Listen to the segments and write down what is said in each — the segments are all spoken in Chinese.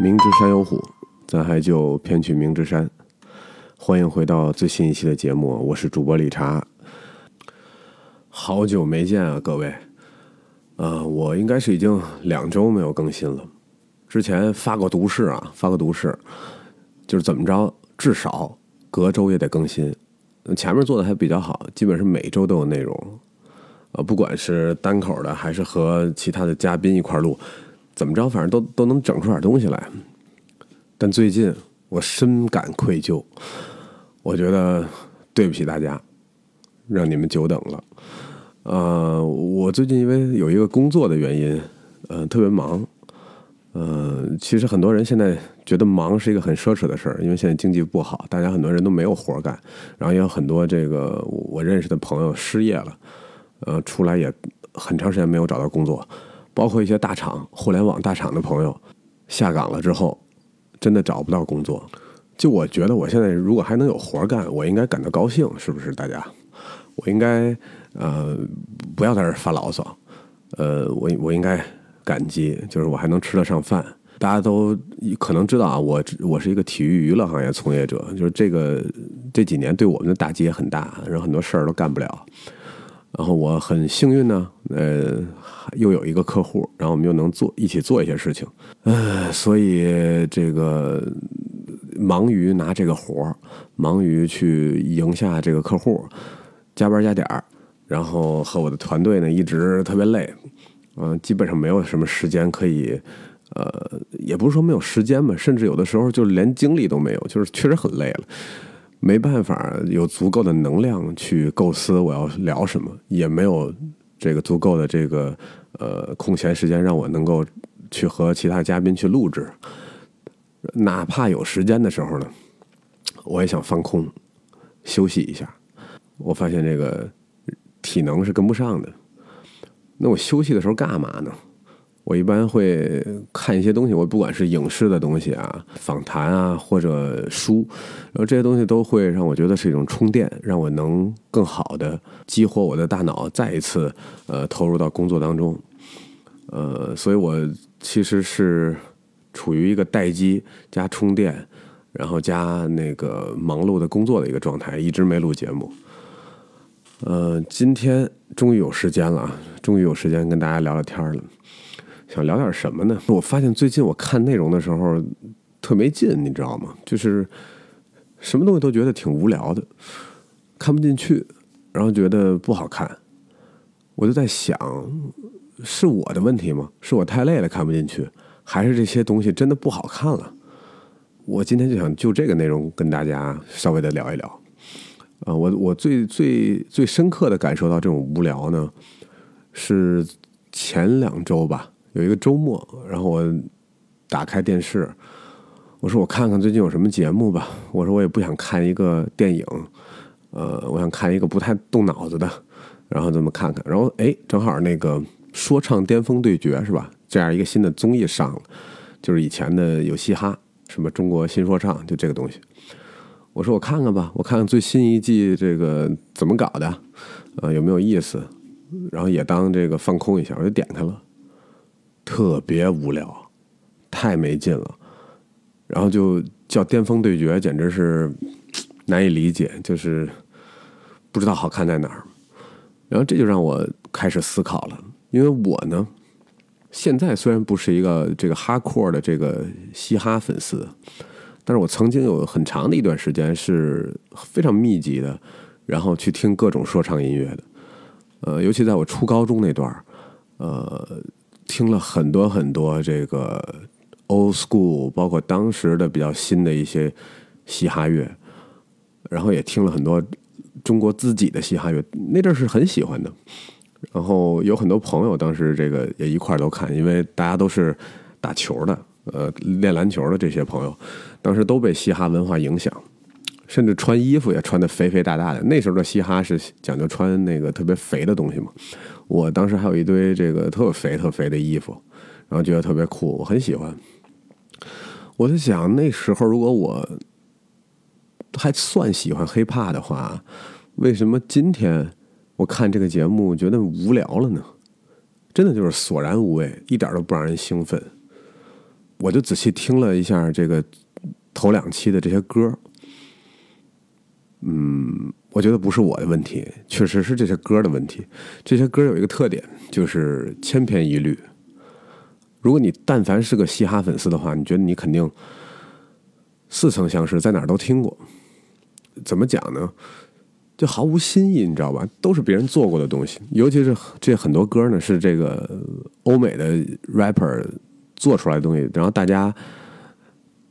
明知山有虎，咱还就偏去明知山。欢迎回到最新一期的节目，我是主播理查。好久没见啊，各位。呃，我应该是已经两周没有更新了。之前发过毒誓啊，发过毒誓，就是怎么着，至少隔周也得更新。前面做的还比较好，基本是每周都有内容。呃，不管是单口的，还是和其他的嘉宾一块录。怎么着，反正都都能整出点东西来。但最近我深感愧疚，我觉得对不起大家，让你们久等了。呃，我最近因为有一个工作的原因，呃，特别忙。呃，其实很多人现在觉得忙是一个很奢侈的事儿，因为现在经济不好，大家很多人都没有活干，然后也有很多这个我认识的朋友失业了，呃，出来也很长时间没有找到工作。包括一些大厂、互联网大厂的朋友下岗了之后，真的找不到工作。就我觉得，我现在如果还能有活干，我应该感到高兴，是不是？大家，我应该呃不要在这发牢骚，呃，我我应该感激，就是我还能吃得上饭。大家都可能知道啊，我我是一个体育娱乐行业从业者，就是这个这几年对我们的打击也很大，然后很多事儿都干不了。然后我很幸运呢，呃，又有一个客户，然后我们又能做一起做一些事情，呃，所以这个忙于拿这个活儿，忙于去赢下这个客户，加班加点儿，然后和我的团队呢一直特别累，嗯，基本上没有什么时间可以，呃，也不是说没有时间吧，甚至有的时候就连精力都没有，就是确实很累了。没办法有足够的能量去构思我要聊什么，也没有这个足够的这个呃空闲时间让我能够去和其他嘉宾去录制。哪怕有时间的时候呢，我也想放空休息一下。我发现这个体能是跟不上的。那我休息的时候干嘛呢？我一般会看一些东西，我不管是影视的东西啊、访谈啊，或者书，然后这些东西都会让我觉得是一种充电，让我能更好的激活我的大脑，再一次呃投入到工作当中。呃，所以我其实是处于一个待机加充电，然后加那个忙碌的工作的一个状态，一直没录节目。呃，今天终于有时间了，终于有时间跟大家聊聊天了。想聊点什么呢？我发现最近我看内容的时候特没劲，你知道吗？就是什么东西都觉得挺无聊的，看不进去，然后觉得不好看。我就在想，是我的问题吗？是我太累了看不进去，还是这些东西真的不好看了？我今天就想就这个内容跟大家稍微的聊一聊。啊，我我最最最深刻的感受到这种无聊呢，是前两周吧。有一个周末，然后我打开电视，我说我看看最近有什么节目吧。我说我也不想看一个电影，呃，我想看一个不太动脑子的，然后这么看看。然后哎，正好那个说唱巅峰对决是吧？这样一个新的综艺上了，就是以前的有嘻哈，什么中国新说唱，就这个东西。我说我看看吧，我看看最新一季这个怎么搞的，呃，有没有意思？然后也当这个放空一下，我就点开了。特别无聊，太没劲了，然后就叫巅峰对决，简直是难以理解，就是不知道好看在哪儿。然后这就让我开始思考了，因为我呢，现在虽然不是一个这个哈阔的这个嘻哈粉丝，但是我曾经有很长的一段时间是非常密集的，然后去听各种说唱音乐的。呃，尤其在我初高中那段呃。听了很多很多这个 old school，包括当时的比较新的一些嘻哈乐，然后也听了很多中国自己的嘻哈乐，那阵是很喜欢的。然后有很多朋友当时这个也一块都看，因为大家都是打球的，呃，练篮球的这些朋友，当时都被嘻哈文化影响，甚至穿衣服也穿的肥肥大大的。那时候的嘻哈是讲究穿那个特别肥的东西嘛。我当时还有一堆这个特肥特肥的衣服，然后觉得特别酷，我很喜欢。我在想那时候如果我还算喜欢 hiphop 的话，为什么今天我看这个节目觉得无聊了呢？真的就是索然无味，一点都不让人兴奋。我就仔细听了一下这个头两期的这些歌，嗯，我觉得不是我的问题，确实是这些歌的问题。这些歌有一个特点，就是千篇一律。如果你但凡是个嘻哈粉丝的话，你觉得你肯定似曾相识，在哪儿都听过。怎么讲呢？就毫无新意，你知道吧？都是别人做过的东西，尤其是这很多歌呢，是这个欧美的 rapper 做出来的东西，然后大家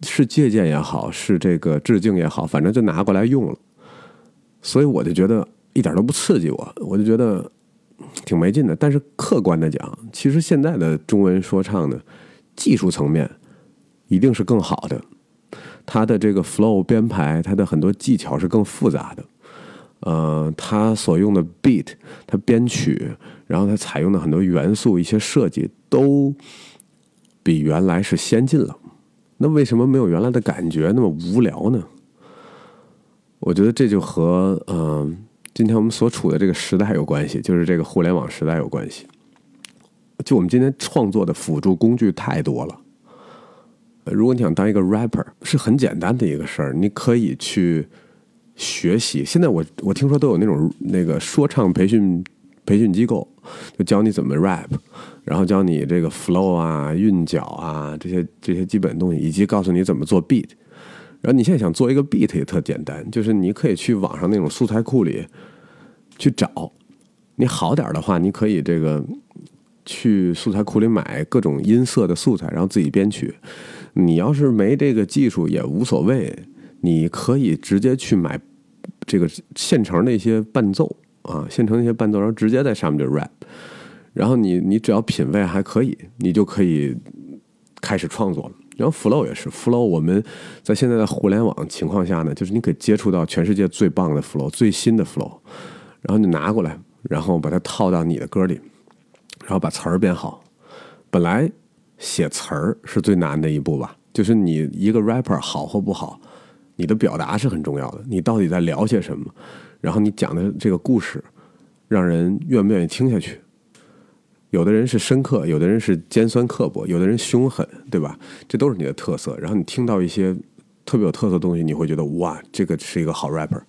是借鉴也好，是这个致敬也好，反正就拿过来用了。所以我就觉得一点都不刺激我，我就觉得挺没劲的。但是客观的讲，其实现在的中文说唱的技术层面一定是更好的，它的这个 flow 编排，它的很多技巧是更复杂的。呃，他所用的 beat，他编曲，然后他采用的很多元素、一些设计，都比原来是先进了。那为什么没有原来的感觉那么无聊呢？我觉得这就和嗯，今天我们所处的这个时代有关系，就是这个互联网时代有关系。就我们今天创作的辅助工具太多了。如果你想当一个 rapper，是很简单的一个事儿，你可以去。学习，现在我我听说都有那种那个说唱培训培训机构，就教你怎么 rap，然后教你这个 flow 啊、韵脚啊这些这些基本东西，以及告诉你怎么做 beat。然后你现在想做一个 beat 也特简单，就是你可以去网上那种素材库里去找，你好点的话，你可以这个去素材库里买各种音色的素材，然后自己编曲。你要是没这个技术也无所谓。你可以直接去买这个现成的一些伴奏啊，现成的一些伴奏，然后直接在上面就 rap。然后你你只要品味还可以，你就可以开始创作了。然后 flow 也是 flow，我们在现在的互联网情况下呢，就是你可以接触到全世界最棒的 flow，最新的 flow，然后你拿过来，然后把它套到你的歌里，然后把词儿编好。本来写词儿是最难的一步吧，就是你一个 rapper 好或不好。你的表达是很重要的，你到底在聊些什么？然后你讲的这个故事，让人愿不愿意听下去？有的人是深刻，有的人是尖酸刻薄，有的人凶狠，对吧？这都是你的特色。然后你听到一些特别有特色的东西，你会觉得哇，这个是一个好 rapper。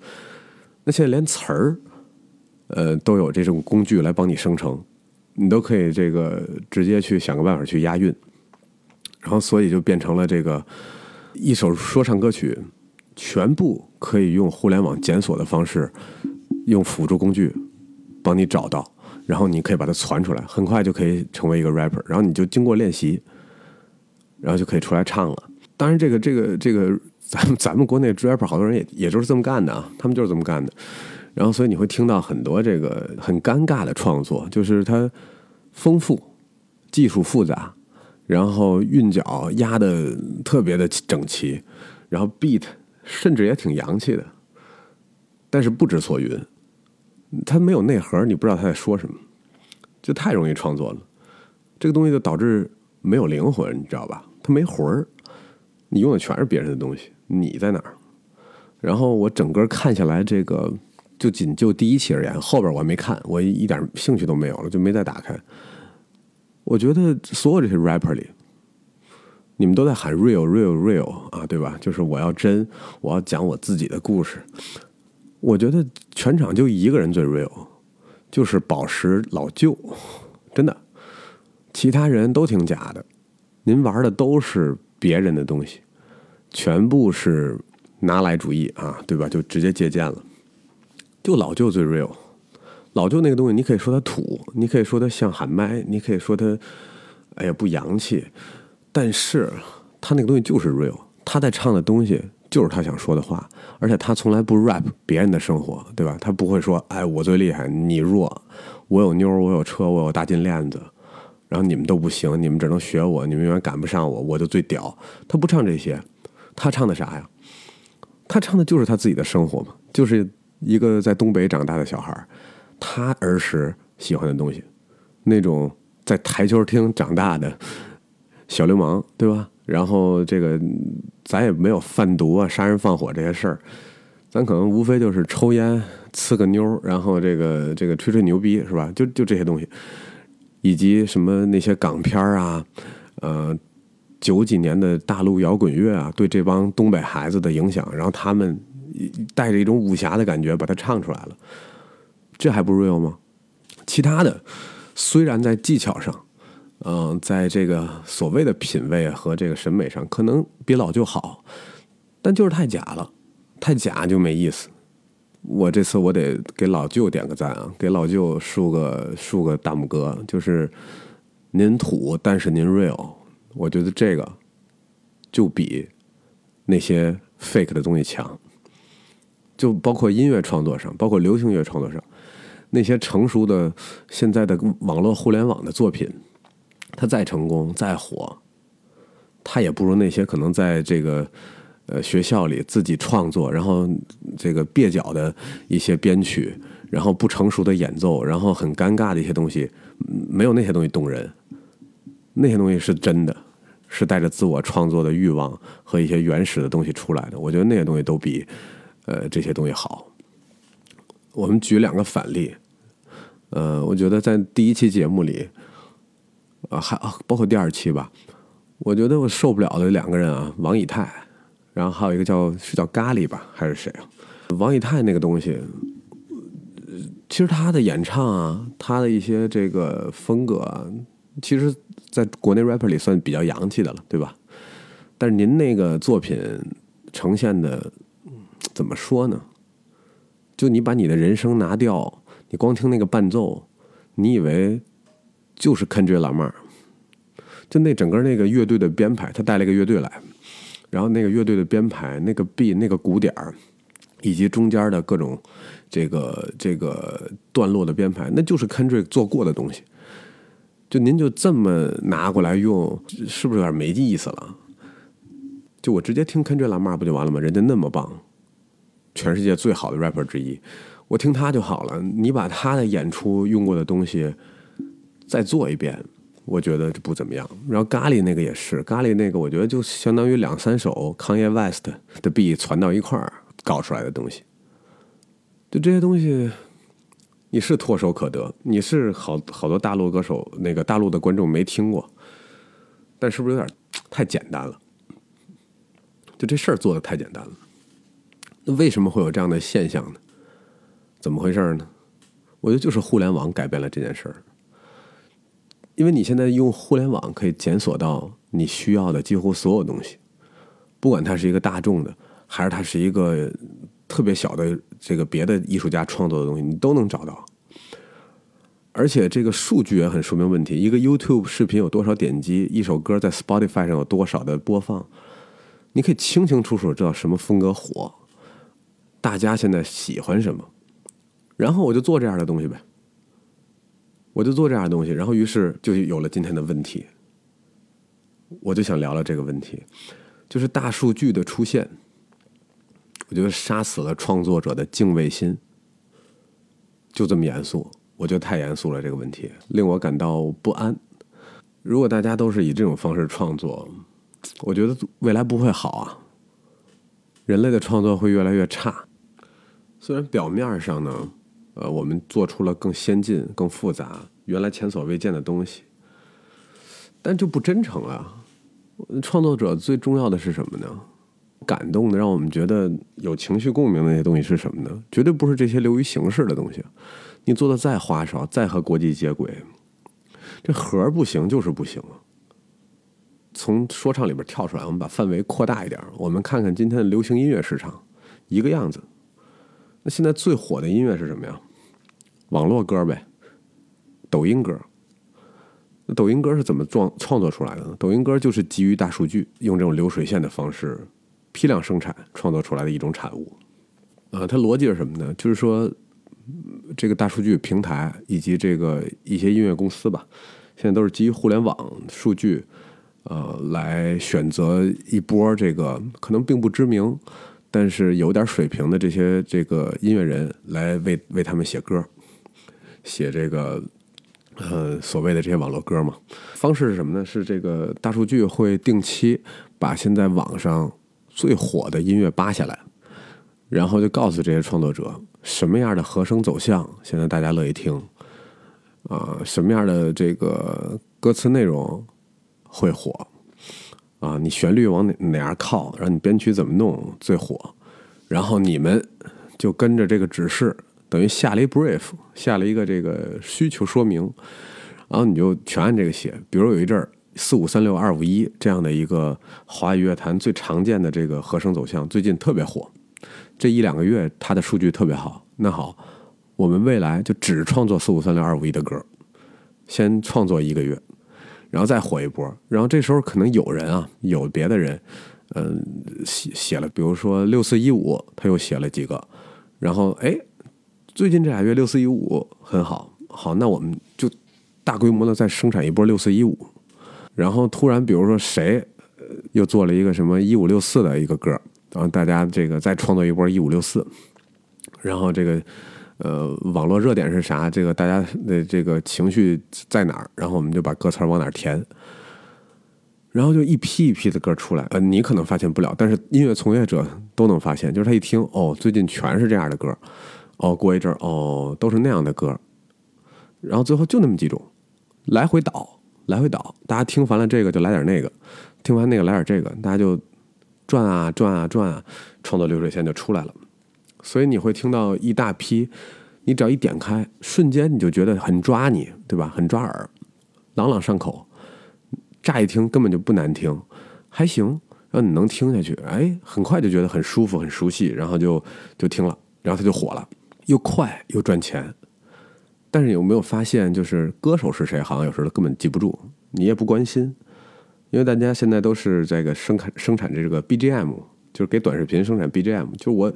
那现在连词儿，呃，都有这种工具来帮你生成，你都可以这个直接去想个办法去押韵，然后所以就变成了这个一首说唱歌曲。全部可以用互联网检索的方式，用辅助工具帮你找到，然后你可以把它传出来，很快就可以成为一个 rapper。然后你就经过练习，然后就可以出来唱了。当然，这个这个这个，咱们咱们国内 rapper 好多人也也就是这么干的啊，他们就是这么干的。然后，所以你会听到很多这个很尴尬的创作，就是它丰富、技术复杂，然后韵脚压的特别的整齐，然后 beat。甚至也挺洋气的，但是不知所云，他没有内核，你不知道他在说什么，就太容易创作了。这个东西就导致没有灵魂，你知道吧？他没魂儿，你用的全是别人的东西，你在哪儿？然后我整个看下来，这个就仅就第一期而言，后边我还没看，我一点兴趣都没有了，就没再打开。我觉得所有这些 rapper 里。你们都在喊 real real real 啊，对吧？就是我要真，我要讲我自己的故事。我觉得全场就一个人最 real，就是宝石老舅，真的，其他人都挺假的。您玩的都是别人的东西，全部是拿来主义啊，对吧？就直接借鉴了。就老舅最 real，老舅那个东西，你可以说他土，你可以说他像喊麦，你可以说他，哎呀不洋气。但是他那个东西就是 real，他在唱的东西就是他想说的话，而且他从来不 rap 别人的生活，对吧？他不会说，哎，我最厉害，你弱，我有妞，我有车，我有大金链子，然后你们都不行，你们只能学我，你们永远赶不上我，我就最屌。他不唱这些，他唱的啥呀？他唱的就是他自己的生活嘛，就是一个在东北长大的小孩他儿时喜欢的东西，那种在台球厅长大的。小流氓，对吧？然后这个咱也没有贩毒啊、杀人放火这些事儿，咱可能无非就是抽烟、呲个妞，然后这个这个吹吹牛逼，是吧？就就这些东西，以及什么那些港片啊，呃，九几年的大陆摇滚乐啊，对这帮东北孩子的影响，然后他们带着一种武侠的感觉把它唱出来了，这还不 real 吗？其他的虽然在技巧上，嗯，在这个所谓的品味和这个审美上，可能比老舅好，但就是太假了，太假就没意思。我这次我得给老舅点个赞啊，给老舅竖个竖个大拇哥，就是您土，但是您 real。我觉得这个就比那些 fake 的东西强，就包括音乐创作上，包括流行乐创作上，那些成熟的现在的网络互联网的作品，他再成功再火，他也不如那些可能在这个呃学校里自己创作，然后这个蹩脚的一些编曲，然后不成熟的演奏，然后很尴尬的一些东西，没有那些东西动人，那些东西是真的。是带着自我创作的欲望和一些原始的东西出来的，我觉得那些东西都比呃这些东西好。我们举两个反例，呃，我觉得在第一期节目里，啊，还包括第二期吧，我觉得我受不了的两个人啊，王以太，然后还有一个叫是叫咖喱吧，还是谁啊？王以太那个东西，其实他的演唱啊，他的一些这个风格，其实。在国内 rapper 里算比较洋气的了，对吧？但是您那个作品呈现的怎么说呢？就你把你的人声拿掉，你光听那个伴奏，你以为就是 Kendrick Lamar？就那整个那个乐队的编排，他带了一个乐队来，然后那个乐队的编排，那个 B 那个鼓点儿，以及中间的各种这个这个段落的编排，那就是 Kendrick 做过的东西。就您就这么拿过来用，是不是有点没意思了？就我直接听 Kendrick Lamar 不就完了吗？人家那么棒，全世界最好的 rapper 之一，我听他就好了。你把他的演出用过的东西再做一遍，我觉得就不怎么样。然后咖喱那个也是，咖喱那个我觉得就相当于两三首 Kanye West 的 B 传到一块儿搞出来的东西，就这些东西。你是唾手可得，你是好好多大陆歌手，那个大陆的观众没听过，但是不是有点太简单了？就这事儿做的太简单了。那为什么会有这样的现象呢？怎么回事呢？我觉得就是互联网改变了这件事儿。因为你现在用互联网可以检索到你需要的几乎所有东西，不管它是一个大众的，还是它是一个。特别小的这个别的艺术家创作的东西，你都能找到，而且这个数据也很说明问题。一个 YouTube 视频有多少点击，一首歌在 Spotify 上有多少的播放，你可以清清楚楚知道什么风格火，大家现在喜欢什么，然后我就做这样的东西呗，我就做这样的东西，然后于是就有了今天的问题。我就想聊聊这个问题，就是大数据的出现。我觉得杀死了创作者的敬畏心，就这么严肃。我觉得太严肃了，这个问题令我感到不安。如果大家都是以这种方式创作，我觉得未来不会好啊。人类的创作会越来越差。虽然表面上呢，呃，我们做出了更先进、更复杂、原来前所未见的东西，但就不真诚了。创作者最重要的是什么呢？感动的，让我们觉得有情绪共鸣的那些东西是什么呢？绝对不是这些流于形式的东西。你做的再花哨，再和国际接轨，这核不行就是不行啊。从说唱里边跳出来，我们把范围扩大一点，我们看看今天的流行音乐市场一个样子。那现在最火的音乐是什么呀？网络歌呗，抖音歌。抖音歌是怎么创创作出来的呢？抖音歌就是基于大数据，用这种流水线的方式。批量生产创作出来的一种产物，呃，它逻辑是什么呢？就是说，这个大数据平台以及这个一些音乐公司吧，现在都是基于互联网数据，呃，来选择一波这个可能并不知名，但是有点水平的这些这个音乐人来为为他们写歌，写这个呃所谓的这些网络歌嘛。方式是什么呢？是这个大数据会定期把现在网上最火的音乐扒下来，然后就告诉这些创作者什么样的和声走向现在大家乐意听，啊，什么样的这个歌词内容会火，啊，你旋律往哪哪样靠，然后你编曲怎么弄最火，然后你们就跟着这个指示，等于下了一 brief，下了一个这个需求说明，然后你就全按这个写。比如有一阵儿四五三六二五一这样的一个华语乐坛最常见的这个和声走向，最近特别火，这一两个月它的数据特别好。那好，我们未来就只创作四五三六二五一的歌，先创作一个月。然后再火一波，然后这时候可能有人啊，有别的人，嗯，写写了，比如说六四一五，他又写了几个，然后哎，最近这俩月六四一五很好，好，那我们就大规模的再生产一波六四一五，然后突然比如说谁又做了一个什么一五六四的一个歌，然后大家这个再创作一波一五六四，然后这个。呃，网络热点是啥？这个大家的这个情绪在哪儿？然后我们就把歌词往哪儿填，然后就一批一批的歌出来。呃，你可能发现不了，但是音乐从业者都能发现。就是他一听，哦，最近全是这样的歌，哦，过一阵儿，哦，都是那样的歌，然后最后就那么几种，来回倒，来回倒。大家听烦了这个，就来点那个；听完那个，来点这个。大家就转啊转啊转啊，创作流水线就出来了。所以你会听到一大批，你只要一点开，瞬间你就觉得很抓你，对吧？很抓耳，朗朗上口，乍一听根本就不难听，还行，让你能听下去。哎，很快就觉得很舒服、很熟悉，然后就就听了，然后它就火了，又快又赚钱。但是有没有发现，就是歌手是谁，好像有时候根本记不住，你也不关心，因为大家现在都是这个生产生产这个 BGM。就是给短视频生产 BGM，就是我，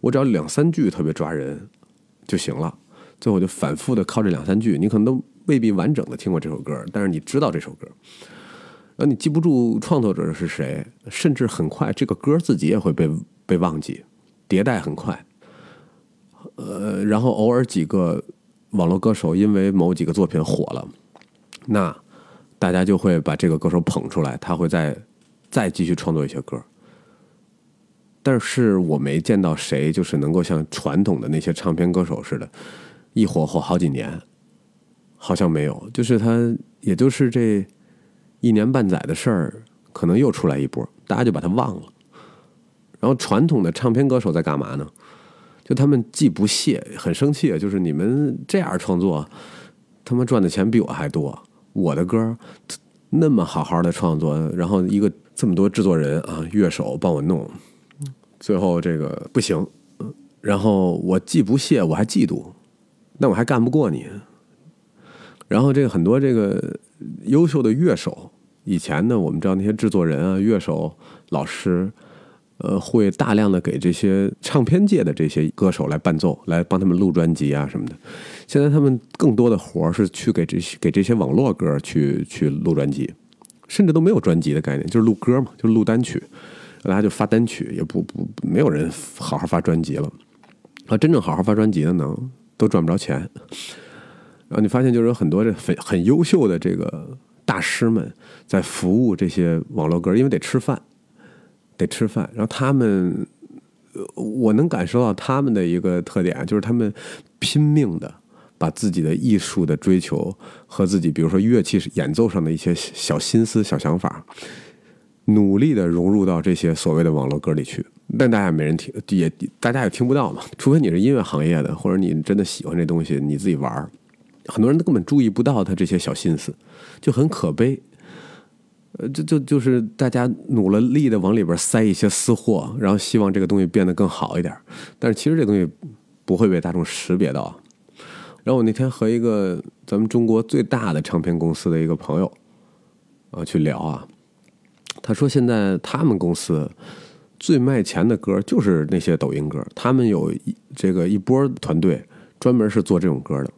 我只要两三句特别抓人就行了。最后就反复的靠这两三句，你可能都未必完整的听过这首歌，但是你知道这首歌。然后你记不住创作者是谁，甚至很快这个歌自己也会被被忘记，迭代很快。呃，然后偶尔几个网络歌手因为某几个作品火了，那大家就会把这个歌手捧出来，他会再再继续创作一些歌。但是我没见到谁就是能够像传统的那些唱片歌手似的，一火火好几年，好像没有。就是他，也就是这一年半载的事儿，可能又出来一波，大家就把他忘了。然后传统的唱片歌手在干嘛呢？就他们既不屑，很生气，就是你们这样创作，他们赚的钱比我还多。我的歌那么好好的创作，然后一个这么多制作人啊，乐手帮我弄。最后这个不行，然后我既不屑，我还嫉妒，那我还干不过你。然后这个很多这个优秀的乐手，以前呢，我们知道那些制作人啊、乐手、老师，呃，会大量的给这些唱片界的这些歌手来伴奏，来帮他们录专辑啊什么的。现在他们更多的活儿是去给这些给这些网络歌去去录专辑，甚至都没有专辑的概念，就是录歌嘛，就录单曲。大家就发单曲，也不不没有人好好发专辑了。啊，真正好好发专辑的呢，都赚不着钱。然后你发现，就是有很多这很很优秀的这个大师们在服务这些网络歌，因为得吃饭，得吃饭。然后他们，我能感受到他们的一个特点，就是他们拼命的把自己的艺术的追求和自己，比如说乐器演奏上的一些小心思、小想法。努力的融入到这些所谓的网络歌里去，但大家没人听，也大家也听不到嘛。除非你是音乐行业的，或者你真的喜欢这东西，你自己玩。很多人都根本注意不到他这些小心思，就很可悲。呃，就就就是大家努了力的往里边塞一些私货，然后希望这个东西变得更好一点。但是其实这东西不会被大众识别到。然后我那天和一个咱们中国最大的唱片公司的一个朋友啊去聊啊。他说：“现在他们公司最卖钱的歌就是那些抖音歌，他们有这个一波团队专门是做这种歌的。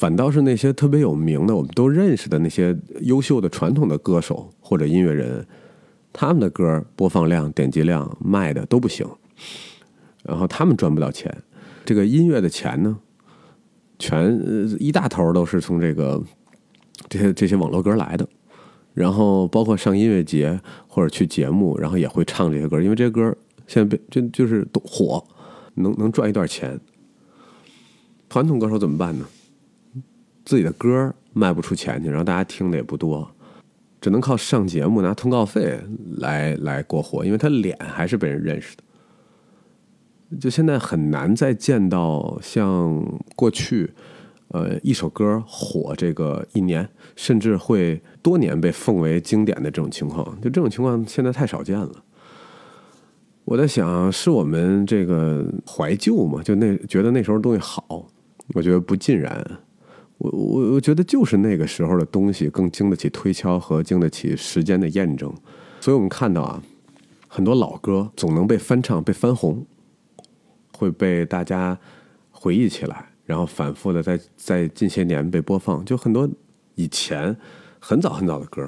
反倒是那些特别有名的、我们都认识的那些优秀的传统的歌手或者音乐人，他们的歌播放量、点击量卖的都不行，然后他们赚不到钱。这个音乐的钱呢，全一大头都是从这个这些这些网络歌来的。”然后包括上音乐节或者去节目，然后也会唱这些歌，因为这些歌现在被就就是火，能能赚一段钱。传统歌手怎么办呢？自己的歌卖不出钱去，然后大家听的也不多，只能靠上节目拿通告费来来过活，因为他脸还是被人认识的。就现在很难再见到像过去，呃，一首歌火这个一年，甚至会多年被奉为经典的这种情况。就这种情况现在太少见了。我在想，是我们这个怀旧嘛？就那觉得那时候东西好，我觉得不尽然。我我我觉得就是那个时候的东西更经得起推敲和经得起时间的验证。所以我们看到啊，很多老歌总能被翻唱、被翻红。会被大家回忆起来，然后反复的在在近些年被播放。就很多以前很早很早的歌，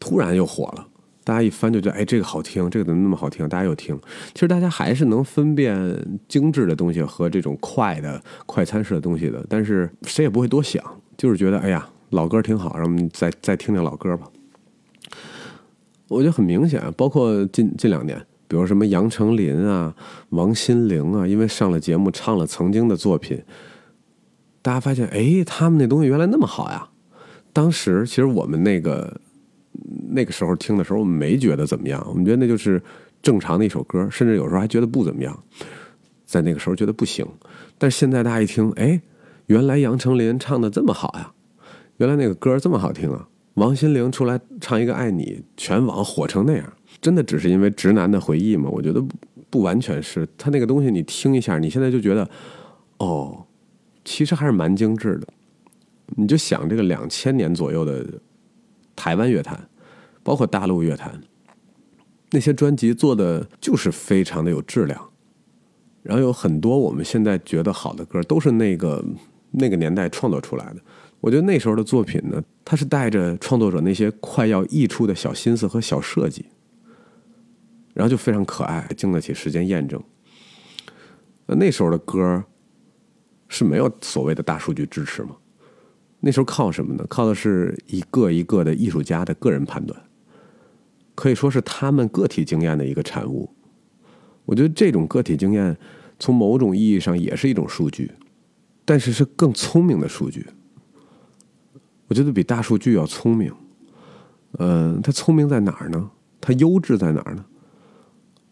突然又火了，大家一翻就觉得，哎，这个好听，这个怎么那么好听？大家又听。其实大家还是能分辨精致的东西和这种快的快餐式的东西的，但是谁也不会多想，就是觉得，哎呀，老歌挺好，让我们再再听听老歌吧。我觉得很明显，包括近近两年。比如什么杨丞琳啊、王心凌啊，因为上了节目唱了曾经的作品，大家发现，哎，他们那东西原来那么好呀！当时其实我们那个那个时候听的时候，我们没觉得怎么样，我们觉得那就是正常的一首歌，甚至有时候还觉得不怎么样，在那个时候觉得不行。但是现在大家一听，哎，原来杨丞琳唱的这么好呀！原来那个歌这么好听啊！王心凌出来唱一个《爱你》，全网火成那样。真的只是因为直男的回忆吗？我觉得不不完全是。他那个东西你听一下，你现在就觉得，哦，其实还是蛮精致的。你就想这个两千年左右的台湾乐坛，包括大陆乐坛，那些专辑做的就是非常的有质量。然后有很多我们现在觉得好的歌，都是那个那个年代创作出来的。我觉得那时候的作品呢，它是带着创作者那些快要溢出的小心思和小设计。然后就非常可爱，经得起时间验证。那那时候的歌是没有所谓的大数据支持吗？那时候靠什么呢？靠的是一个一个的艺术家的个人判断，可以说是他们个体经验的一个产物。我觉得这种个体经验从某种意义上也是一种数据，但是是更聪明的数据。我觉得比大数据要聪明。嗯，它聪明在哪儿呢？它优质在哪儿呢？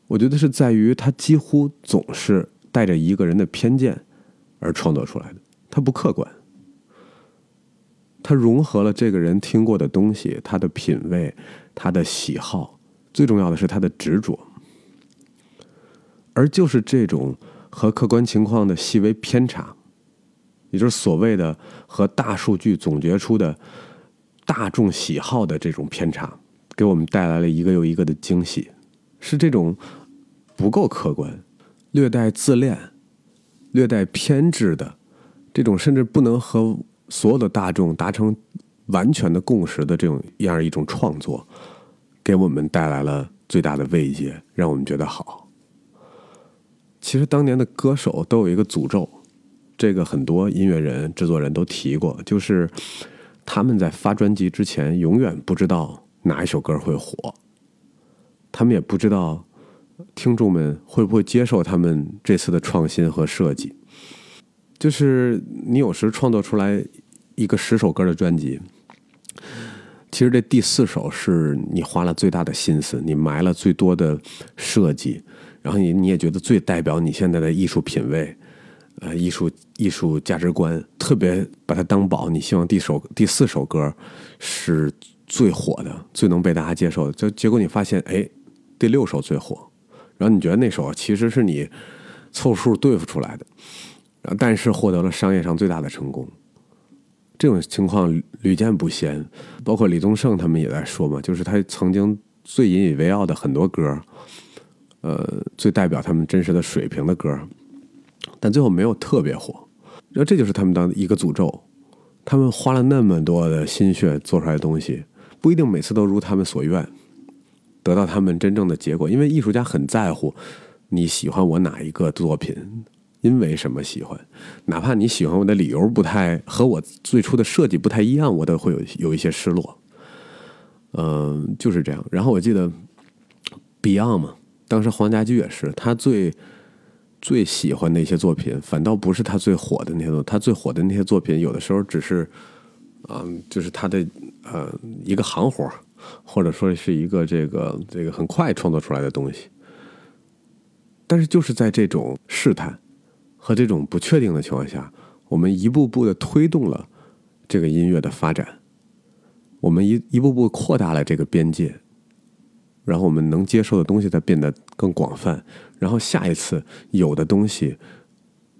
我觉得是在于它几乎总是带着一个人的偏见而创作出来的，它不客观，他融合了这个人听过的东西，他的品味，他的喜好，最重要的是他的执着，而就是这种和客观情况的细微偏差，也就是所谓的和大数据总结出的大众喜好的这种偏差，给我们带来了一个又一个的惊喜。是这种不够客观、略带自恋、略带偏执的这种，甚至不能和所有的大众达成完全的共识的这种样一种创作，给我们带来了最大的慰藉，让我们觉得好。其实当年的歌手都有一个诅咒，这个很多音乐人、制作人都提过，就是他们在发专辑之前，永远不知道哪一首歌会火。他们也不知道听众们会不会接受他们这次的创新和设计。就是你有时创作出来一个十首歌的专辑，其实这第四首是你花了最大的心思，你埋了最多的设计，然后你你也觉得最代表你现在的艺术品味，呃，艺术艺术价值观，特别把它当宝。你希望第首第四首歌是最火的，最能被大家接受的。就结果你发现，哎。第六首最火，然后你觉得那首其实是你凑数对付出来的，但是获得了商业上最大的成功。这种情况屡见不鲜，包括李宗盛他们也在说嘛，就是他曾经最引以为傲的很多歌，呃，最代表他们真实的水平的歌，但最后没有特别火。然后这就是他们当一个诅咒，他们花了那么多的心血做出来的东西，不一定每次都如他们所愿。得到他们真正的结果，因为艺术家很在乎你喜欢我哪一个作品，因为什么喜欢，哪怕你喜欢我的理由不太和我最初的设计不太一样，我都会有有一些失落。嗯，就是这样。然后我记得 Beyond 嘛，当时黄家驹也是，他最最喜欢的一些作品，反倒不是他最火的那些作，他最火的那些作品，有的时候只是，嗯，就是他的呃一个行活或者说是一个这个这个很快创作出来的东西。但是就是在这种试探和这种不确定的情况下，我们一步步的推动了这个音乐的发展，我们一一步步扩大了这个边界，然后我们能接受的东西在变得更广泛，然后下一次有的东西。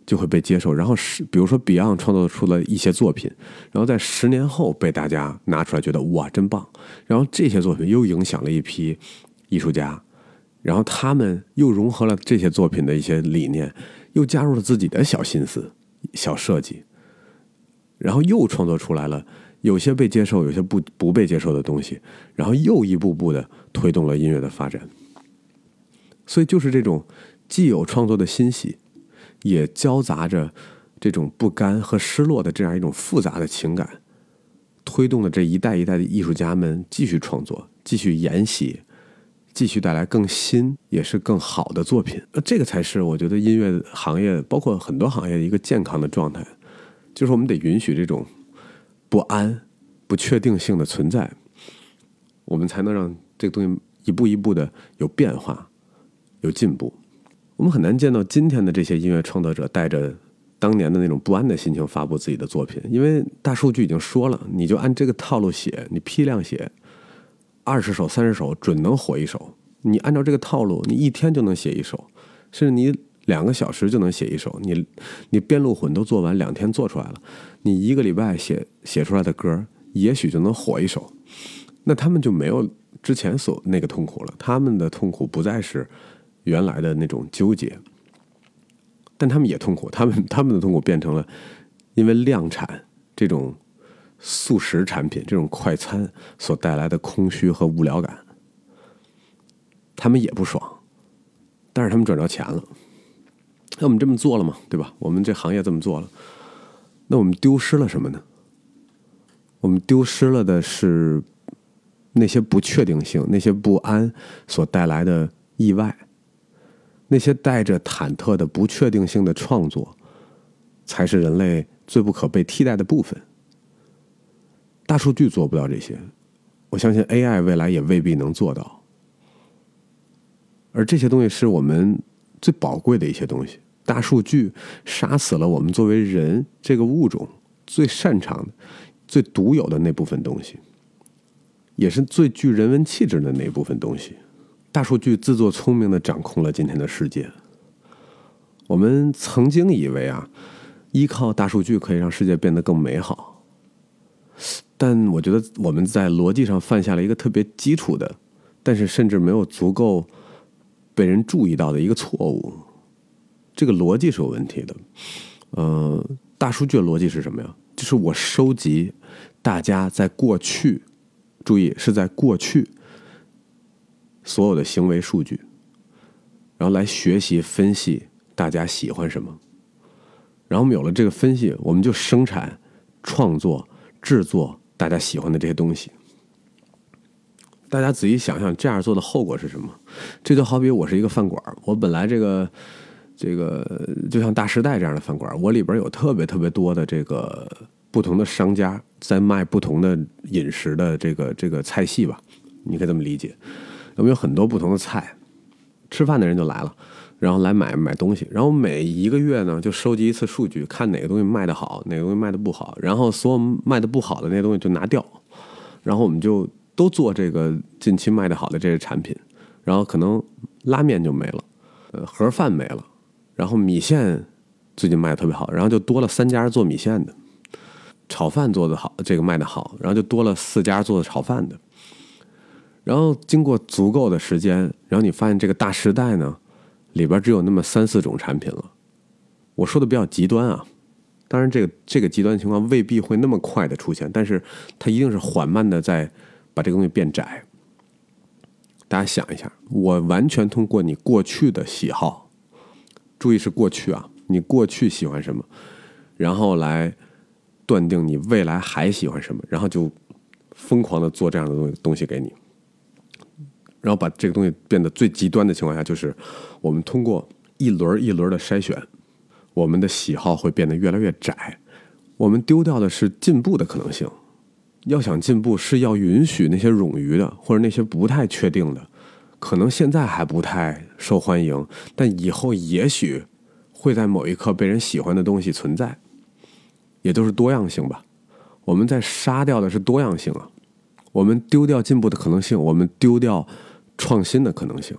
就会被接受，然后是比如说 Beyond 创作出了一些作品，然后在十年后被大家拿出来，觉得哇真棒，然后这些作品又影响了一批艺术家，然后他们又融合了这些作品的一些理念，又加入了自己的小心思、小设计，然后又创作出来了有些被接受、有些不不被接受的东西，然后又一步步的推动了音乐的发展。所以就是这种既有创作的欣喜。也交杂着这种不甘和失落的这样一种复杂的情感，推动了这一代一代的艺术家们继续创作、继续研习、继续带来更新也是更好的作品。那这个才是我觉得音乐行业，包括很多行业的一个健康的状态，就是我们得允许这种不安、不确定性的存在，我们才能让这个东西一步一步的有变化、有进步。我们很难见到今天的这些音乐创作者带着当年的那种不安的心情发布自己的作品，因为大数据已经说了，你就按这个套路写，你批量写，二十首、三十首准能火一首。你按照这个套路，你一天就能写一首，甚至你两个小时就能写一首。你你编录混都做完，两天做出来了，你一个礼拜写写出来的歌，也许就能火一首。那他们就没有之前所那个痛苦了，他们的痛苦不再是。原来的那种纠结，但他们也痛苦。他们他们的痛苦变成了因为量产这种速食产品、这种快餐所带来的空虚和无聊感。他们也不爽，但是他们赚着钱了。那我们这么做了嘛？对吧？我们这行业这么做了，那我们丢失了什么呢？我们丢失了的是那些不确定性、那些不安所带来的意外。那些带着忐忑的不确定性的创作，才是人类最不可被替代的部分。大数据做不到这些，我相信 AI 未来也未必能做到。而这些东西是我们最宝贵的一些东西。大数据杀死了我们作为人这个物种最擅长的、最独有的那部分东西，也是最具人文气质的那一部分东西。大数据自作聪明的掌控了今天的世界。我们曾经以为啊，依靠大数据可以让世界变得更美好，但我觉得我们在逻辑上犯下了一个特别基础的，但是甚至没有足够被人注意到的一个错误。这个逻辑是有问题的。呃，大数据的逻辑是什么呀？就是我收集大家在过去，注意是在过去。所有的行为数据，然后来学习分析大家喜欢什么，然后我们有了这个分析，我们就生产、创作、制作大家喜欢的这些东西。大家仔细想想，这样做的后果是什么？这就好比我是一个饭馆，我本来这个这个就像大时代这样的饭馆，我里边有特别特别多的这个不同的商家在卖不同的饮食的这个这个菜系吧，你可以这么理解。我们有很多不同的菜？吃饭的人就来了，然后来买买东西，然后每一个月呢就收集一次数据，看哪个东西卖的好，哪个东西卖的不好，然后所有卖的不好的那些东西就拿掉，然后我们就都做这个近期卖的好的这些产品，然后可能拉面就没了，呃盒饭没了，然后米线最近卖的特别好，然后就多了三家做米线的，炒饭做的好，这个卖的好，然后就多了四家做的炒饭的。然后经过足够的时间，然后你发现这个大时代呢，里边只有那么三四种产品了。我说的比较极端啊，当然这个这个极端情况未必会那么快的出现，但是它一定是缓慢的在把这个东西变窄。大家想一下，我完全通过你过去的喜好，注意是过去啊，你过去喜欢什么，然后来断定你未来还喜欢什么，然后就疯狂的做这样的东东西给你。然后把这个东西变得最极端的情况下，就是我们通过一轮一轮的筛选，我们的喜好会变得越来越窄，我们丢掉的是进步的可能性，要想进步，是要允许那些冗余的，或者那些不太确定的，可能现在还不太受欢迎，但以后也许会在某一刻被人喜欢的东西存在，也就是多样性吧。我们在杀掉的是多样性啊，我们丢掉进步的可能性，我们丢掉创新的可能性，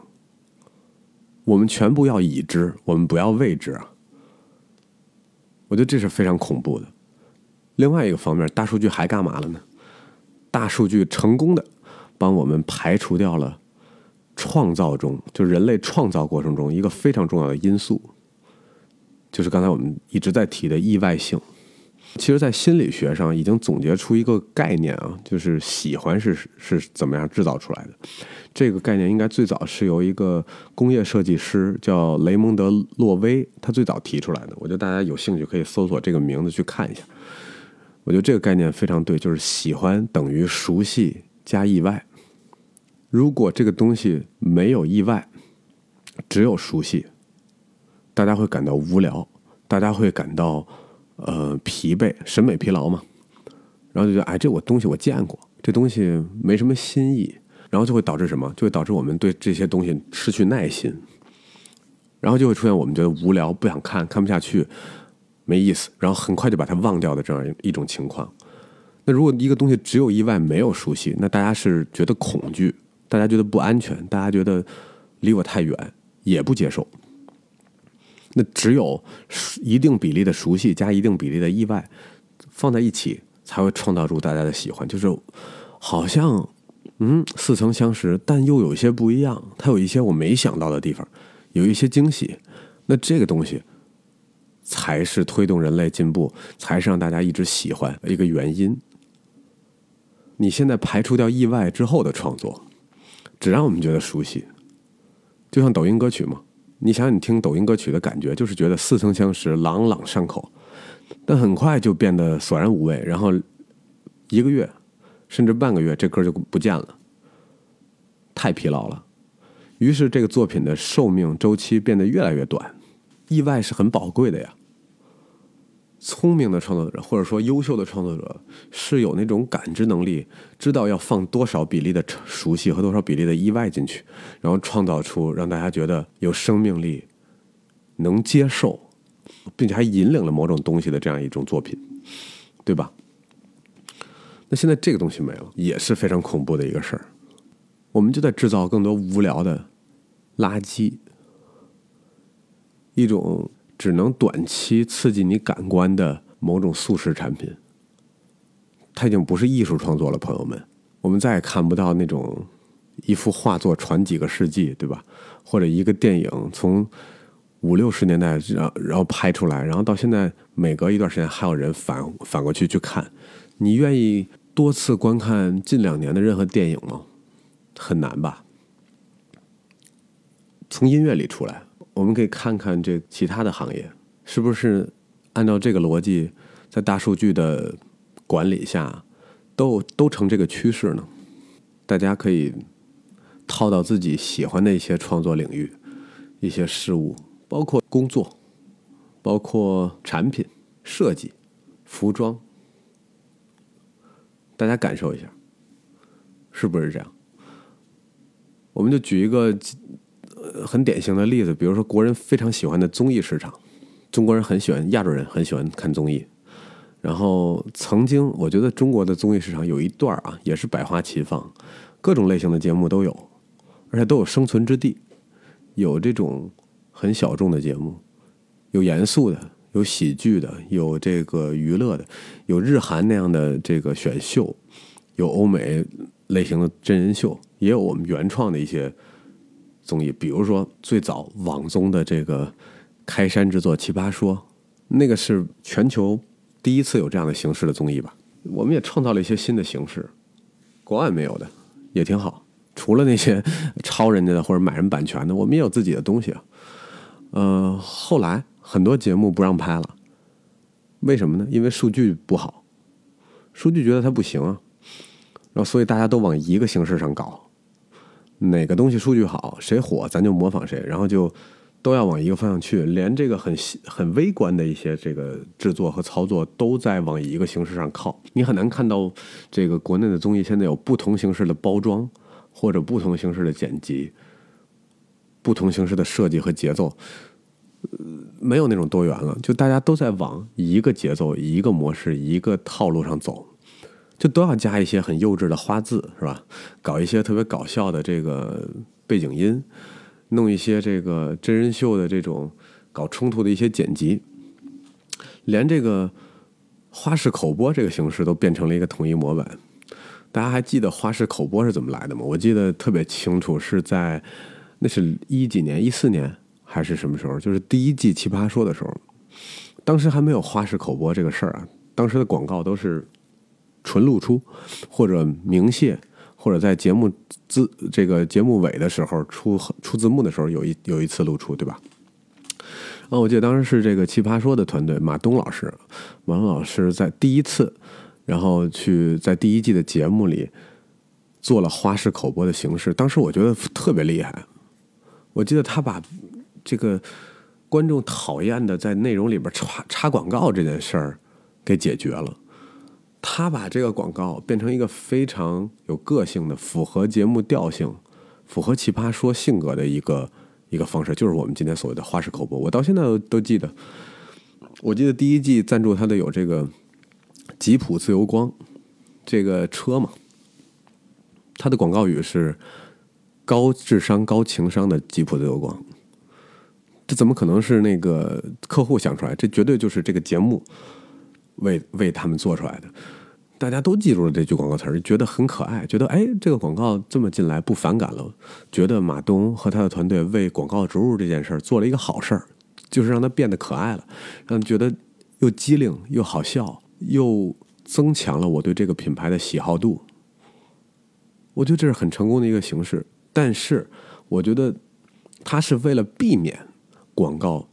我们全部要已知，我们不要未知啊。我觉得这是非常恐怖的。另外一个方面，大数据还干嘛了呢？大数据成功的帮我们排除掉了创造中，就人类创造过程中一个非常重要的因素，就是刚才我们一直在提的意外性。其实，在心理学上已经总结出一个概念啊，就是喜欢是是怎么样制造出来的。这个概念应该最早是由一个工业设计师叫雷蒙德·洛威，他最早提出来的。我觉得大家有兴趣可以搜索这个名字去看一下。我觉得这个概念非常对，就是喜欢等于熟悉加意外。如果这个东西没有意外，只有熟悉，大家会感到无聊，大家会感到呃疲惫、审美疲劳嘛。然后就觉得哎，这我东西我见过，这东西没什么新意，然后就会导致什么？就会导致我们对这些东西失去耐心，然后就会出现我们觉得无聊、不想看、看不下去。没意思，然后很快就把它忘掉的这样一种情况。那如果一个东西只有意外没有熟悉，那大家是觉得恐惧，大家觉得不安全，大家觉得离我太远，也不接受。那只有一定比例的熟悉加一定比例的意外放在一起，才会创造出大家的喜欢。就是好像嗯似曾相识，但又有一些不一样，它有一些我没想到的地方，有一些惊喜。那这个东西。才是推动人类进步，才是让大家一直喜欢一个原因。你现在排除掉意外之后的创作，只让我们觉得熟悉，就像抖音歌曲嘛。你想，你听抖音歌曲的感觉，就是觉得似曾相识、朗朗上口，但很快就变得索然无味，然后一个月甚至半个月，这歌就不见了，太疲劳了。于是，这个作品的寿命周期变得越来越短。意外是很宝贵的呀。聪明的创作者，或者说优秀的创作者，是有那种感知能力，知道要放多少比例的熟悉和多少比例的意外进去，然后创造出让大家觉得有生命力、能接受，并且还引领了某种东西的这样一种作品，对吧？那现在这个东西没了，也是非常恐怖的一个事儿。我们就在制造更多无聊的垃圾。一种只能短期刺激你感官的某种速食产品，它已经不是艺术创作了，朋友们，我们再也看不到那种一幅画作传几个世纪，对吧？或者一个电影从五六十年代然后然后拍出来，然后到现在每隔一段时间还有人反反过去去看，你愿意多次观看近两年的任何电影吗？很难吧？从音乐里出来。我们可以看看这其他的行业是不是按照这个逻辑，在大数据的管理下，都都成这个趋势呢？大家可以套到自己喜欢的一些创作领域、一些事物，包括工作，包括产品设计、服装，大家感受一下，是不是这样？我们就举一个。很典型的例子，比如说国人非常喜欢的综艺市场，中国人很喜欢，亚洲人很喜欢看综艺。然后曾经，我觉得中国的综艺市场有一段啊，也是百花齐放，各种类型的节目都有，而且都有生存之地。有这种很小众的节目，有严肃的，有喜剧的，有这个娱乐的，有日韩那样的这个选秀，有欧美类型的真人秀，也有我们原创的一些。综艺，比如说最早网综的这个开山之作《奇葩说》，那个是全球第一次有这样的形式的综艺吧？我们也创造了一些新的形式，国外没有的，也挺好。除了那些 抄人家的或者买人版权的，我们也有自己的东西。呃，后来很多节目不让拍了，为什么呢？因为数据不好，数据觉得它不行啊，然后所以大家都往一个形式上搞。哪个东西数据好，谁火，咱就模仿谁，然后就都要往一个方向去，连这个很很微观的一些这个制作和操作都在往一个形式上靠。你很难看到这个国内的综艺现在有不同形式的包装，或者不同形式的剪辑，不同形式的设计和节奏，呃，没有那种多元了，就大家都在往一个节奏、一个模式、一个套路上走，就都要加一些很幼稚的花字，是吧？搞一些特别搞笑的这个背景音。弄一些这个真人秀的这种搞冲突的一些剪辑，连这个花式口播这个形式都变成了一个统一模板。大家还记得花式口播是怎么来的吗？我记得特别清楚，是在那是一几年，一四年还是什么时候？就是第一季《奇葩说》的时候，当时还没有花式口播这个事儿啊。当时的广告都是纯露出或者明谢。或者在节目字这个节目尾的时候出出字幕的时候有一有一次露出对吧？啊，我记得当时是这个奇葩说的团队马东老师，马东老师在第一次，然后去在第一季的节目里做了花式口播的形式，当时我觉得特别厉害。我记得他把这个观众讨厌的在内容里边插插广告这件事儿给解决了。他把这个广告变成一个非常有个性的、符合节目调性、符合奇葩说性格的一个一个方式，就是我们今天所谓的花式口播。我到现在都记得，我记得第一季赞助他的有这个吉普自由光这个车嘛，他的广告语是“高智商高情商的吉普自由光”，这怎么可能是那个客户想出来？这绝对就是这个节目。为为他们做出来的，大家都记住了这句广告词，觉得很可爱，觉得哎，这个广告这么进来不反感了，觉得马东和他的团队为广告植入这件事儿做了一个好事儿，就是让它变得可爱了，让觉得又机灵又好笑，又增强了我对这个品牌的喜好度。我觉得这是很成功的一个形式，但是我觉得他是为了避免广告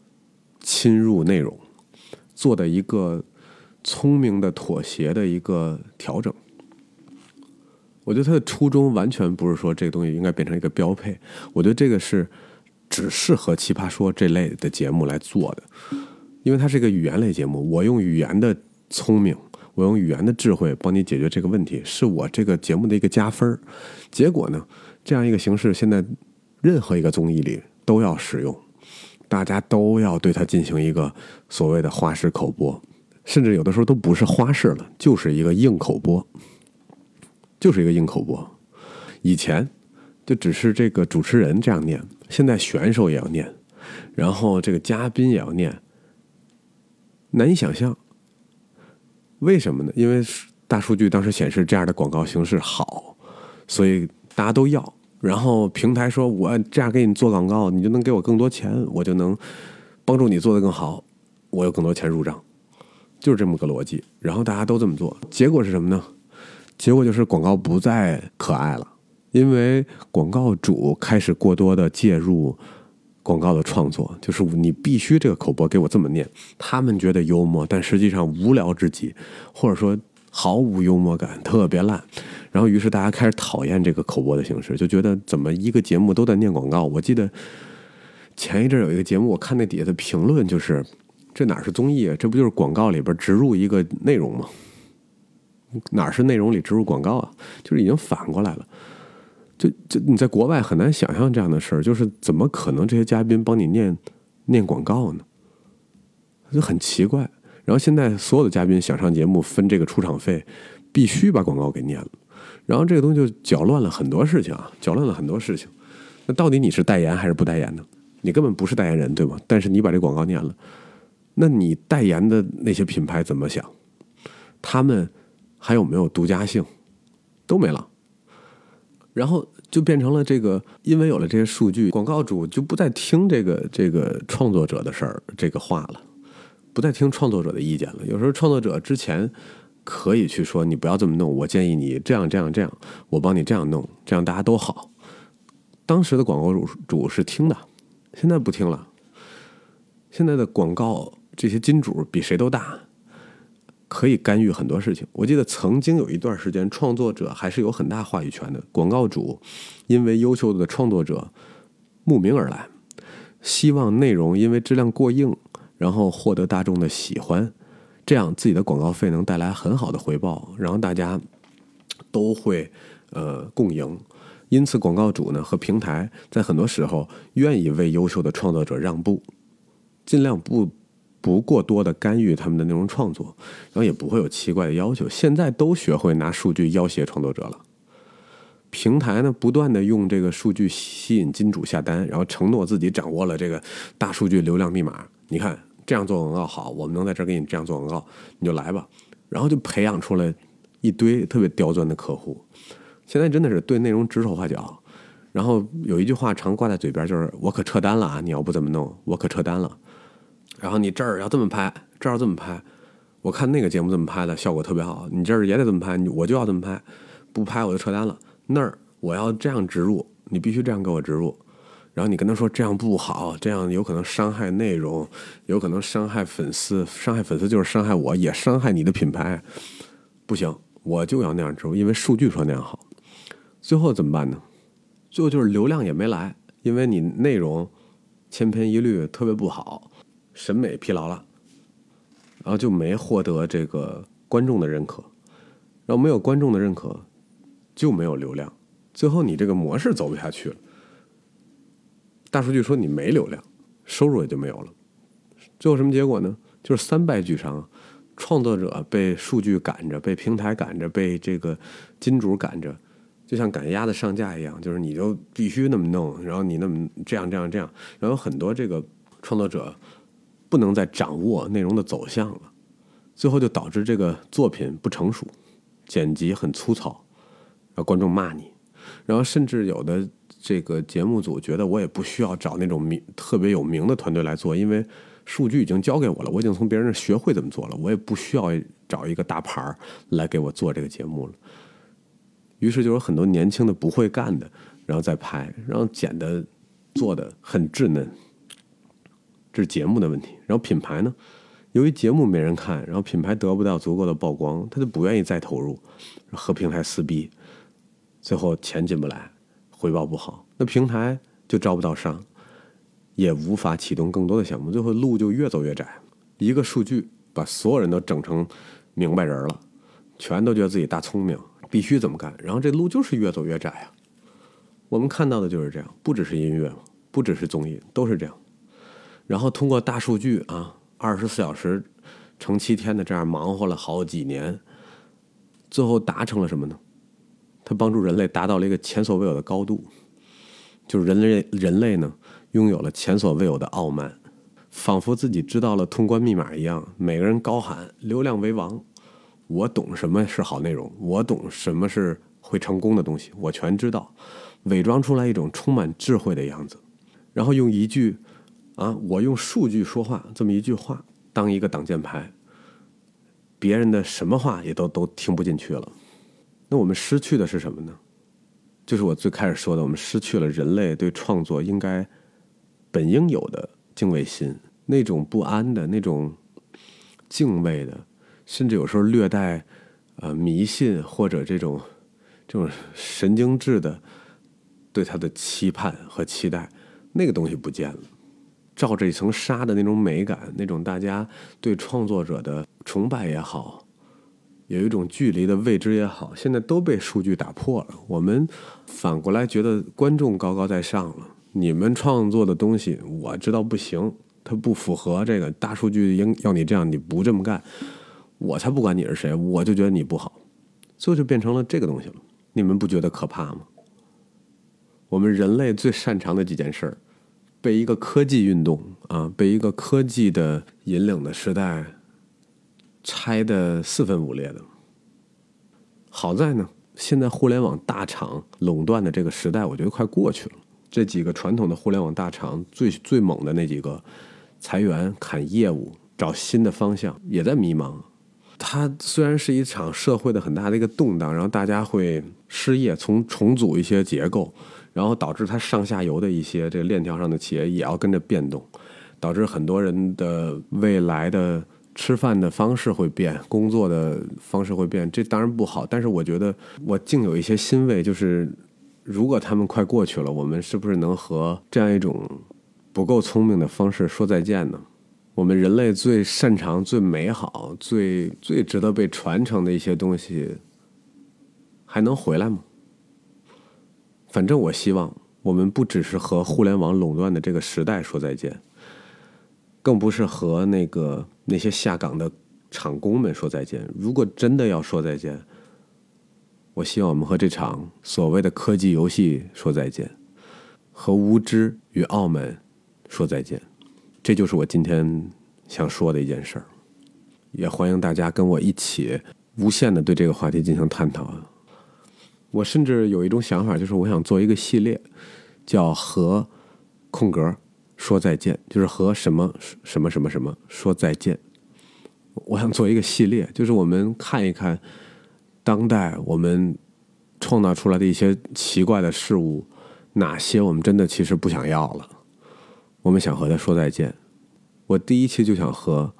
侵入内容做的一个。聪明的妥协的一个调整，我觉得他的初衷完全不是说这个东西应该变成一个标配。我觉得这个是只适合《奇葩说》这类的节目来做的，因为它是一个语言类节目。我用语言的聪明，我用语言的智慧帮你解决这个问题，是我这个节目的一个加分结果呢，这样一个形式现在任何一个综艺里都要使用，大家都要对它进行一个所谓的花式口播。甚至有的时候都不是花式了，就是一个硬口播，就是一个硬口播。以前就只是这个主持人这样念，现在选手也要念，然后这个嘉宾也要念，难以想象。为什么呢？因为大数据当时显示这样的广告形式好，所以大家都要。然后平台说我这样给你做广告，你就能给我更多钱，我就能帮助你做得更好，我有更多钱入账。就是这么个逻辑，然后大家都这么做，结果是什么呢？结果就是广告不再可爱了，因为广告主开始过多的介入广告的创作，就是你必须这个口播给我这么念，他们觉得幽默，但实际上无聊至极，或者说毫无幽默感，特别烂。然后于是大家开始讨厌这个口播的形式，就觉得怎么一个节目都在念广告？我记得前一阵有一个节目，我看那底下的评论就是。这哪是综艺啊？这不就是广告里边植入一个内容吗？哪是内容里植入广告啊？就是已经反过来了。就就你在国外很难想象这样的事儿，就是怎么可能这些嘉宾帮你念念广告呢？就很奇怪。然后现在所有的嘉宾想上节目分这个出场费，必须把广告给念了。然后这个东西就搅乱了很多事情啊，搅乱了很多事情。那到底你是代言还是不代言呢？你根本不是代言人，对吗？但是你把这广告念了。那你代言的那些品牌怎么想？他们还有没有独家性？都没了。然后就变成了这个，因为有了这些数据，广告主就不再听这个这个创作者的事儿这个话了，不再听创作者的意见了。有时候创作者之前可以去说：“你不要这么弄，我建议你这样这样这样，我帮你这样弄，这样大家都好。”当时的广告主主是听的，现在不听了。现在的广告。这些金主比谁都大，可以干预很多事情。我记得曾经有一段时间，创作者还是有很大话语权的。广告主因为优秀的创作者慕名而来，希望内容因为质量过硬，然后获得大众的喜欢，这样自己的广告费能带来很好的回报，然后大家都会呃共赢。因此，广告主呢和平台在很多时候愿意为优秀的创作者让步，尽量不不过多的干预他们的内容创作，然后也不会有奇怪的要求。现在都学会拿数据要挟创作者了。平台呢，不断的用这个数据吸引金主下单，然后承诺自己掌握了这个大数据流量密码。你看这样做广告好，我们能在这儿给你这样做广告，你就来吧。然后就培养出来一堆特别刁钻的客户。现在真的是对内容指手画脚。然后有一句话常挂在嘴边，就是我可撤单了啊！你要不这么弄，我可撤单了。然后你这儿要这么拍，这儿要这么拍，我看那个节目这么拍的效果特别好，你这儿也得这么拍，我就要这么拍，不拍我就撤单了。那儿我要这样植入，你必须这样给我植入，然后你跟他说这样不好，这样有可能伤害内容，有可能伤害粉丝，伤害粉丝就是伤害我，也伤害你的品牌，不行，我就要那样植入，因为数据说那样好。最后怎么办呢？最后就是流量也没来，因为你内容千篇一律，特别不好，审美疲劳了，然后就没获得这个观众的认可，然后没有观众的认可。就没有流量，最后你这个模式走不下去了。大数据说你没流量，收入也就没有了。最后什么结果呢？就是三败俱伤，创作者被数据赶着，被平台赶着，被这个金主赶着，就像赶鸭子上架一样，就是你就必须那么弄，然后你那么这样这样这样，然后很多这个创作者不能再掌握内容的走向了，最后就导致这个作品不成熟，剪辑很粗糙。让观众骂你，然后甚至有的这个节目组觉得我也不需要找那种名特别有名的团队来做，因为数据已经交给我了，我已经从别人那学会怎么做了，我也不需要找一个大牌儿来给我做这个节目了。于是就有很多年轻的不会干的，然后再拍，然后剪的做的很稚嫩，这是节目的问题。然后品牌呢，由于节目没人看，然后品牌得不到足够的曝光，他就不愿意再投入，和平台撕逼。最后钱进不来，回报不好，那平台就招不到商，也无法启动更多的项目，最后路就越走越窄。一个数据把所有人都整成明白人了，全都觉得自己大聪明，必须怎么干，然后这路就是越走越窄啊。我们看到的就是这样，不只是音乐，不只是综艺，都是这样。然后通过大数据啊，二十四小时乘七天的这样忙活了好几年，最后达成了什么呢？它帮助人类达到了一个前所未有的高度，就是人类人类呢拥有了前所未有的傲慢，仿佛自己知道了通关密码一样。每个人高喊“流量为王”，我懂什么是好内容，我懂什么是会成功的东西，我全知道，伪装出来一种充满智慧的样子，然后用一句“啊，我用数据说话”这么一句话当一个挡箭牌，别人的什么话也都都听不进去了。那我们失去的是什么呢？就是我最开始说的，我们失去了人类对创作应该本应有的敬畏心，那种不安的那种敬畏的，甚至有时候略带呃迷信或者这种这种神经质的对他的期盼和期待，那个东西不见了，罩着一层纱的那种美感，那种大家对创作者的崇拜也好。有一种距离的未知也好，现在都被数据打破了。我们反过来觉得观众高高在上了。你们创作的东西，我知道不行，它不符合这个大数据应要你这样，你不这么干，我才不管你是谁，我就觉得你不好，最后就变成了这个东西了。你们不觉得可怕吗？我们人类最擅长的几件事儿，被一个科技运动啊，被一个科技的引领的时代。拆的四分五裂的，好在呢，现在互联网大厂垄断的这个时代，我觉得快过去了。这几个传统的互联网大厂最最猛的那几个，裁员、砍业务、找新的方向，也在迷茫。它虽然是一场社会的很大的一个动荡，然后大家会失业，从重组一些结构，然后导致它上下游的一些这个链条上的企业也要跟着变动，导致很多人的未来的。吃饭的方式会变，工作的方式会变，这当然不好。但是我觉得我竟有一些欣慰，就是如果他们快过去了，我们是不是能和这样一种不够聪明的方式说再见呢？我们人类最擅长、最美好、最最值得被传承的一些东西，还能回来吗？反正我希望，我们不只是和互联网垄断的这个时代说再见，更不是和那个那些下岗的厂工们说再见。如果真的要说再见，我希望我们和这场所谓的科技游戏说再见，和无知与傲慢说再见。这就是我今天想说的一件事儿，也欢迎大家跟我一起无限的对这个话题进行探讨。我甚至有一种想法，就是我想做一个系列，叫和空格说再见，就是和什么什么什么什么说再见。我想做一个系列，就是我们看一看当代我们创造出来的一些奇怪的事物，哪些我们真的其实不想要了。我们想和他说再见。我第一期就想和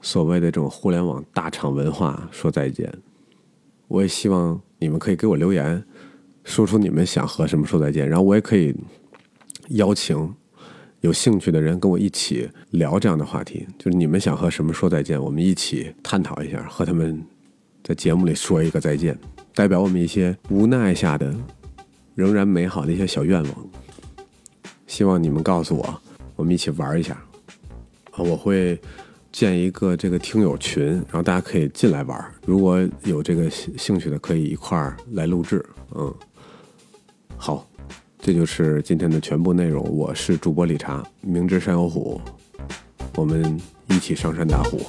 所谓的这种互联网大厂文化说再见。我也希望你们可以给我留言，说出你们想和什么说再见，然后我也可以邀请有兴趣的人跟我一起聊这样的话题。就是你们想和什么说再见，我们一起探讨一下，和他们在节目里说一个再见，代表我们一些无奈下的仍然美好的一些小愿望。希望你们告诉我。我们一起玩一下啊！我会建一个这个听友群，然后大家可以进来玩。如果有这个兴趣的，可以一块儿来录制。嗯，好，这就是今天的全部内容。我是主播理查，明知山有虎，我们一起上山打虎。